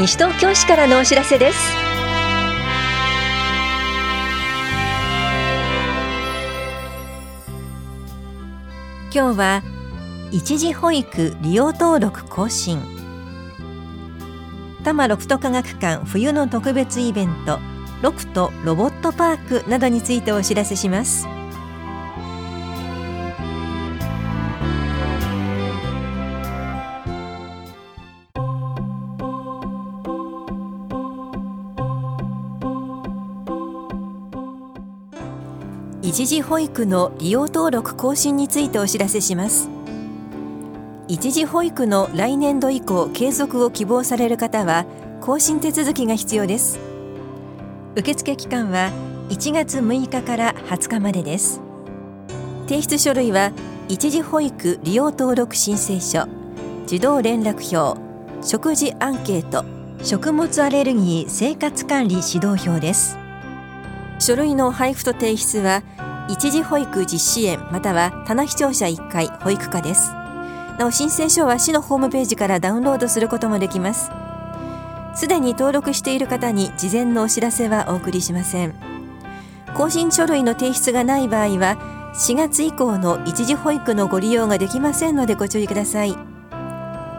西東京市からのお知らせです。今日は一時保育利用登録更新。多摩ロフト科学館冬の特別イベントロクトロボットパークなどについてお知らせします。一時保育の利用登録更新についてお知らせします。一時保育の来年度以降継続を希望される方は更新手続きが必要です。受付期間は1月6日から20日までです。提出書類は一時保育利用登録申請書児童連絡表食事アンケート食物アレルギー生活管理指導表です。書類の配布と提出は一時保育実施園または棚視聴者1回保育課です。なお申請書は市のホームページからダウンロードすることもできます。すでに登録している方に事前のお知らせはお送りしません。更新書類の提出がない場合は4月以降の一時保育のご利用ができませんのでご注意ください。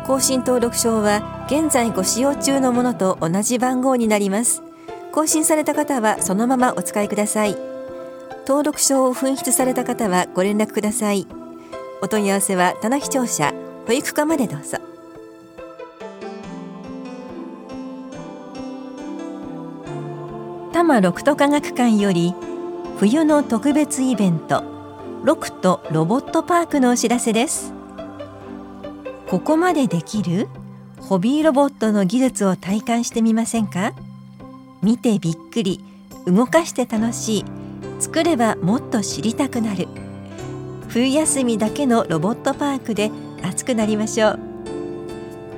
更新登録証は現在ご使用中のものと同じ番号になります。更新された方はそのままお使いください。登録証を紛失された方はご連絡ください。お問い合わせは棚視聴者保育課までどうぞ。多摩六都科学館より冬の特別イベントロクトロボットパークのお知らせです。ここまでできるホビーロボットの技術を体感してみませんか？見てびっくり動かして楽しい作ればもっと知りたくなる。冬休みだけのロボットパークで熱くなりましょう。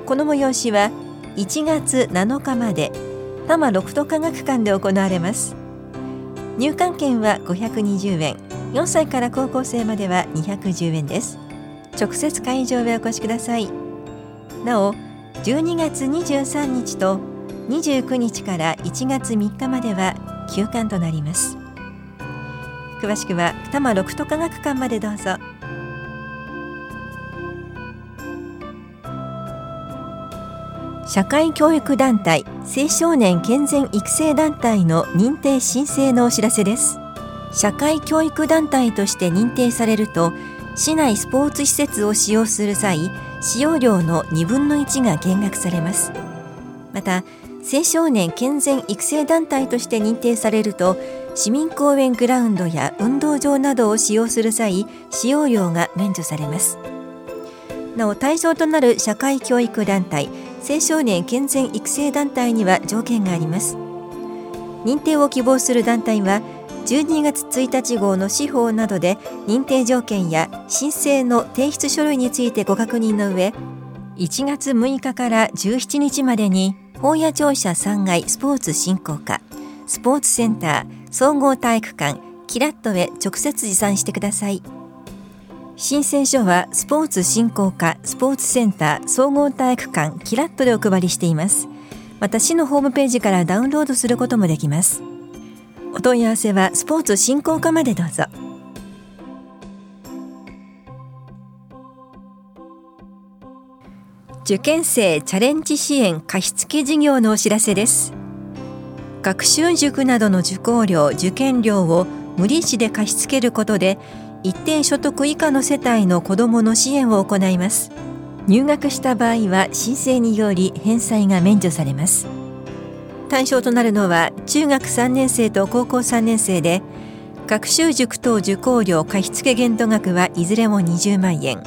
この催しは1月7日まで多摩六都科学館で行われます。入館券は520円4歳から高校生までは210円です。直接会場へお越しください。なお12月23日と29日から1月3日までは休館となります。詳しくは多摩六都科学館までどうぞ。社会教育団体青少年健全育成団体の認定申請のお知らせです。社会教育団体として認定されると市内スポーツ施設を使用する際使用料の2分の1が減額されます。また青少年健全育成団体として認定されると市民公園グラウンドや運動場などを使用する際使用料が免除されます。なお対象となる社会教育団体青少年健全育成団体には条件があります。認定を希望する団体は12月1日号の司法などで認定条件や申請の提出書類についてご確認の上1月6日から17日までに本屋庁舎3階スポーツ振興課スポーツセンター総合体育館キラットへ直接持参してください。申請書はスポーツ振興課スポーツセンター総合体育館キラットでお配りしています。また市のホームページからダウンロードすることもできます。お問い合わせはスポーツ振興課までどうぞ。受験生チャレンジ支援貸付事業のお知らせです。学習塾などの受講料受験料を無利子で貸し付けることで一定所得以下の世帯の子どもの支援を行います。入学した場合は申請により返済が免除されます。対象となるのは中学3年生と高校3年生で学習塾等受講料貸付限度額はいずれも20万円。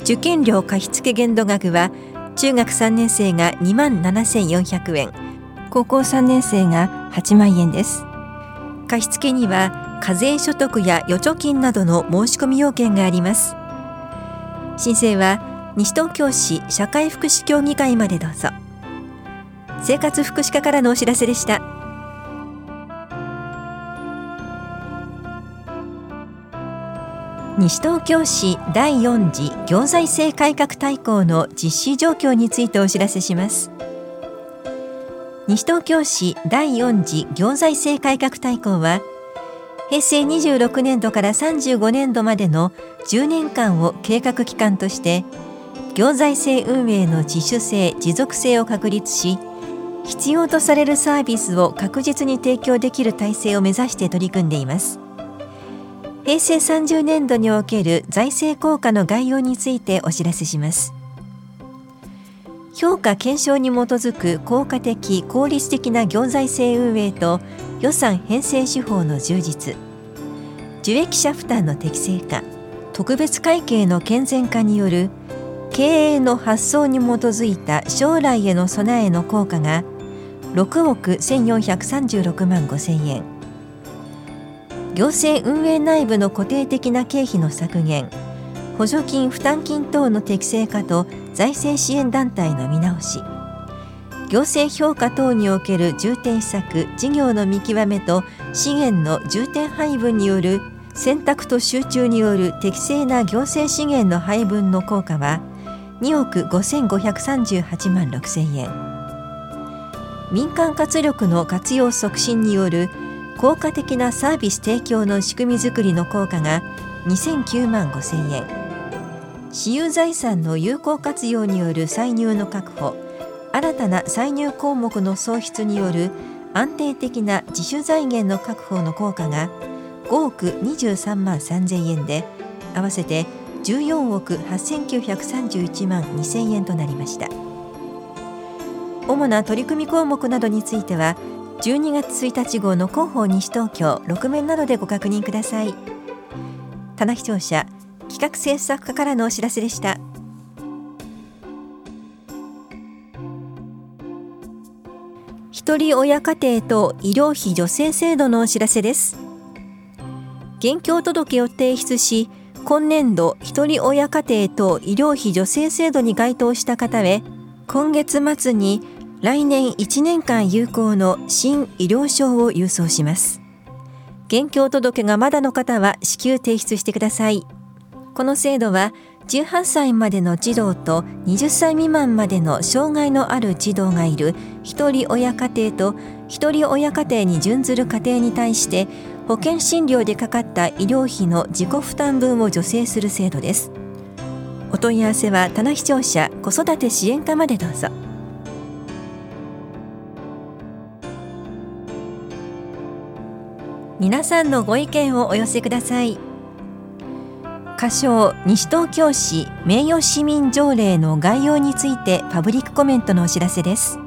受験料貸付限度額は中学3年生が2万7400円。高校3年生が8万円です。貸付には課税所得や預貯金などの申し込み要件があります。申請は西東京市社会福祉協議会までどうぞ。生活福祉課からのお知らせでした。西東京市第4次行財政改革大綱の実施状況についてお知らせします。西東京市第4次行財政改革大綱は平成26年度から35年度までの10年間を計画期間として行財政運営の自主性持続性を確立し必要とされるサービスを確実に提供できる体制を目指して取り組んでいます。平成30年度における財政効果の概要についてお知らせします。評価検証に基づく効果的効率的な行財政運営と予算編成手法の充実。受益者負担の適正化。特別会計の健全化による経営の発想に基づいた将来への備えの効果が6億1436万5千円。行政運営内部の固定的な経費の削減。補助金負担金等の適正化と財政支援団体の見直し。行政評価等における重点施策事業の見極めと資源の重点配分による選択と集中による適正な行政資源の配分の効果は2億5538万6千円。民間活力の活用促進による効果的なサービス提供の仕組みづくりの効果が2009万5千円。私有財産の有効活用による歳入の確保新たな歳入項目の創出による安定的な自主財源の確保の効果が5億23万3000円で合わせて14億8931万2000円となりました。主な取り組み項目などについては12月1日号の広報西東京6面などでご確認ください。棚視聴者企画制作課からのお知らせでした。一人親家庭と医療費助成制度のお知らせです。現況届を提出し今年度一人親家庭と医療費助成制度に該当した方へ今月末に来年1年間有効の新医療証を郵送します。現況届がまだの方は至急提出してください。この制度は18歳までの児童と20歳未満までの障害のある児童がいる一人親家庭と一人親家庭に準ずる家庭に対して保険診療でかかった医療費の自己負担分を助成する制度ですお問い合わせは棚視聴者子育て支援課までどうぞ皆さんのご意見をお寄せください。仮称西東京市名誉市民条例の概要についてパブリックコメントのお知らせです。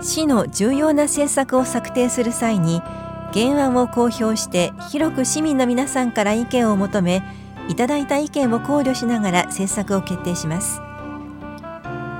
市の重要な政策を策定する際に原案を公表して広く市民の皆さんから意見を求めいただいた意見を考慮しながら政策を決定します。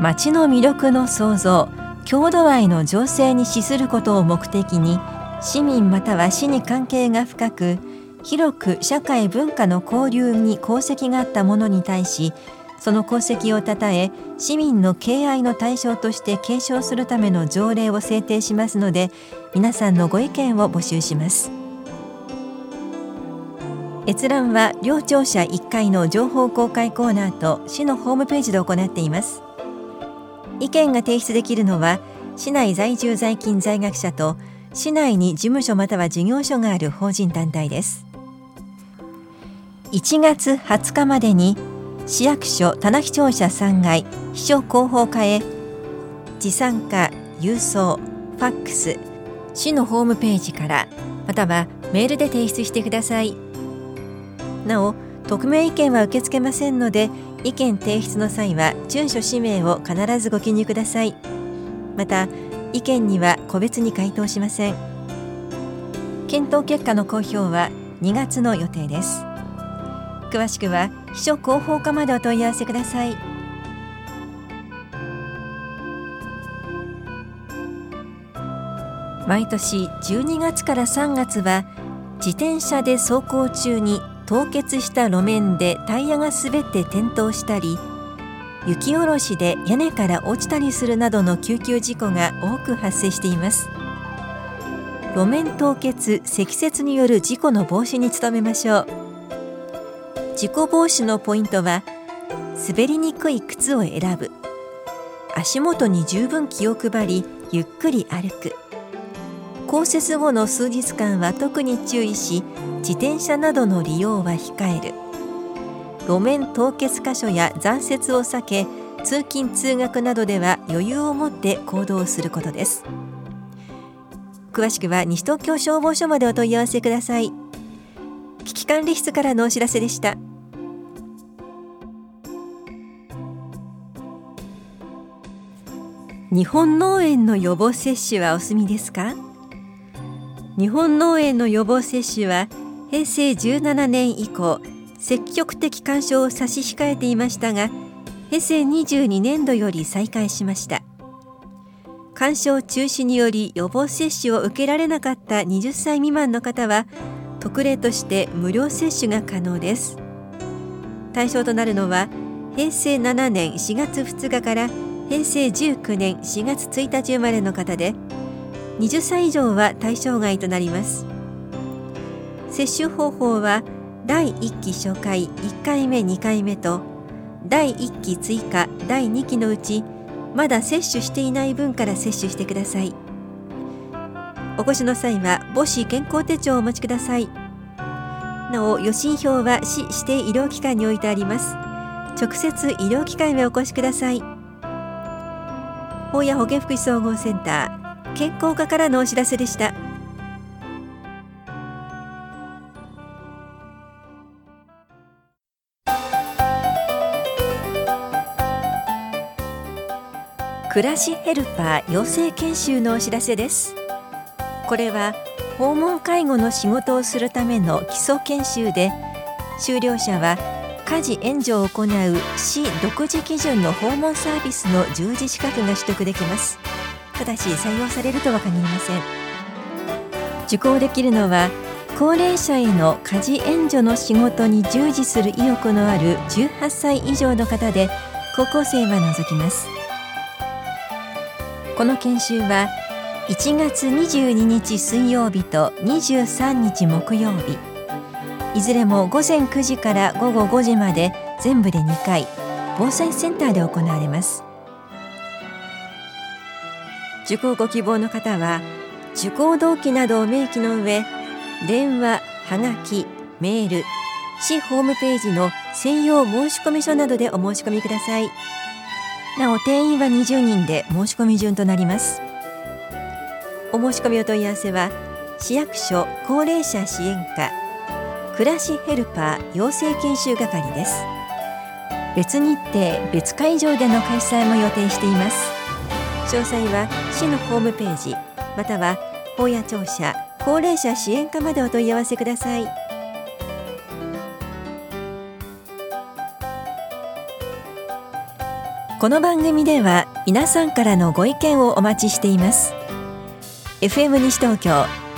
町の魅力の創造郷土愛の醸成に資することを目的に市民または市に関係が深く広く社会文化の交流に功績があった者に対しその功績をたたえ市民の敬愛の対象として継承するための条例を制定しますので皆さんのご意見を募集します。閲覧は両庁舎1階の情報公開コーナーと市のホームページで行っています。意見が提出できるのは市内在住在勤在学者と市内に事務所または事業所がある法人団体です。1月20日までに市役所棚視聴者3階秘書広報課へ持参加郵送ファックス市のホームページからまたはメールで提出してください。なお匿名意見は受け付けませんので意見提出の際は住所氏名を必ずご記入ください。また意見には個別に回答しません。検討結果の公表は2月の予定です。詳しくは秘書広報課までお問い合わせください。毎年12月から3月は自転車で走行中に凍結した路面でタイヤが滑って転倒したり雪下ろしで屋根から落ちたりするなどの救急事故が多く発生しています。路面凍結積雪による事故の防止に努めましょう。事故防止のポイントは滑りにくい靴を選ぶ。足元に十分気を配りゆっくり歩く。降雪後の数日間は特に注意し自転車などの利用は控える。路面凍結箇所や残雪を避け通勤通学などでは余裕を持って行動することです。詳しくは西東京消防署までお問い合わせください。危機管理室からのお知らせでした。日本脳炎の予防接種はお済みですか？日本脳炎の予防接種は平成17年以降積極的干渉を差し控えていましたが平成22年度より再開しました。干渉中止により予防接種を受けられなかった20歳未満の方は特例として無料接種が可能です。対象となるのは平成7年4月2日から平成19年4月1日生まれの方で20歳以上は対象外となります。接種方法は第1期初回1回目2回目と第1期追加第2期のうちまだ接種していない分から接種してください。お越しの際は母子健康手帳をお持ちください。なお予診票は市指定医療機関に置いてあります。直接医療機関へお越しください。法や保健福祉総合センター健康課からのお知らせでした。暮らしヘルパー養成研修のお知らせです。これは訪問介護の仕事をするための基礎研修で修了者は家事援助を行う市独自基準の訪問サービスの従事資格が取得できます。ただし採用されるとは限りません。受講できるのは高齢者への家事援助の仕事に従事する意欲のある18歳以上の方で高校生は除きます。この研修は1月22日水曜日と23日木曜日。いずれも午前9時から午後5時まで全部で2回防災センターで行われます受講ご希望の方は受講動機などを明記の上電話はがきメール市ホームページの専用申込書などでお申し込みください。なお定員は20人で申し込み順となりますお申し込みお問い合わせは市役所高齢者支援課暮らしヘルパー養成研修係です。別日程別会場での開催も予定しています。詳細は市のホームページまたは法や庁舎高齢者支援課までお問い合わせください。この番組では皆さんからのご意見をお待ちしています。FM 西東京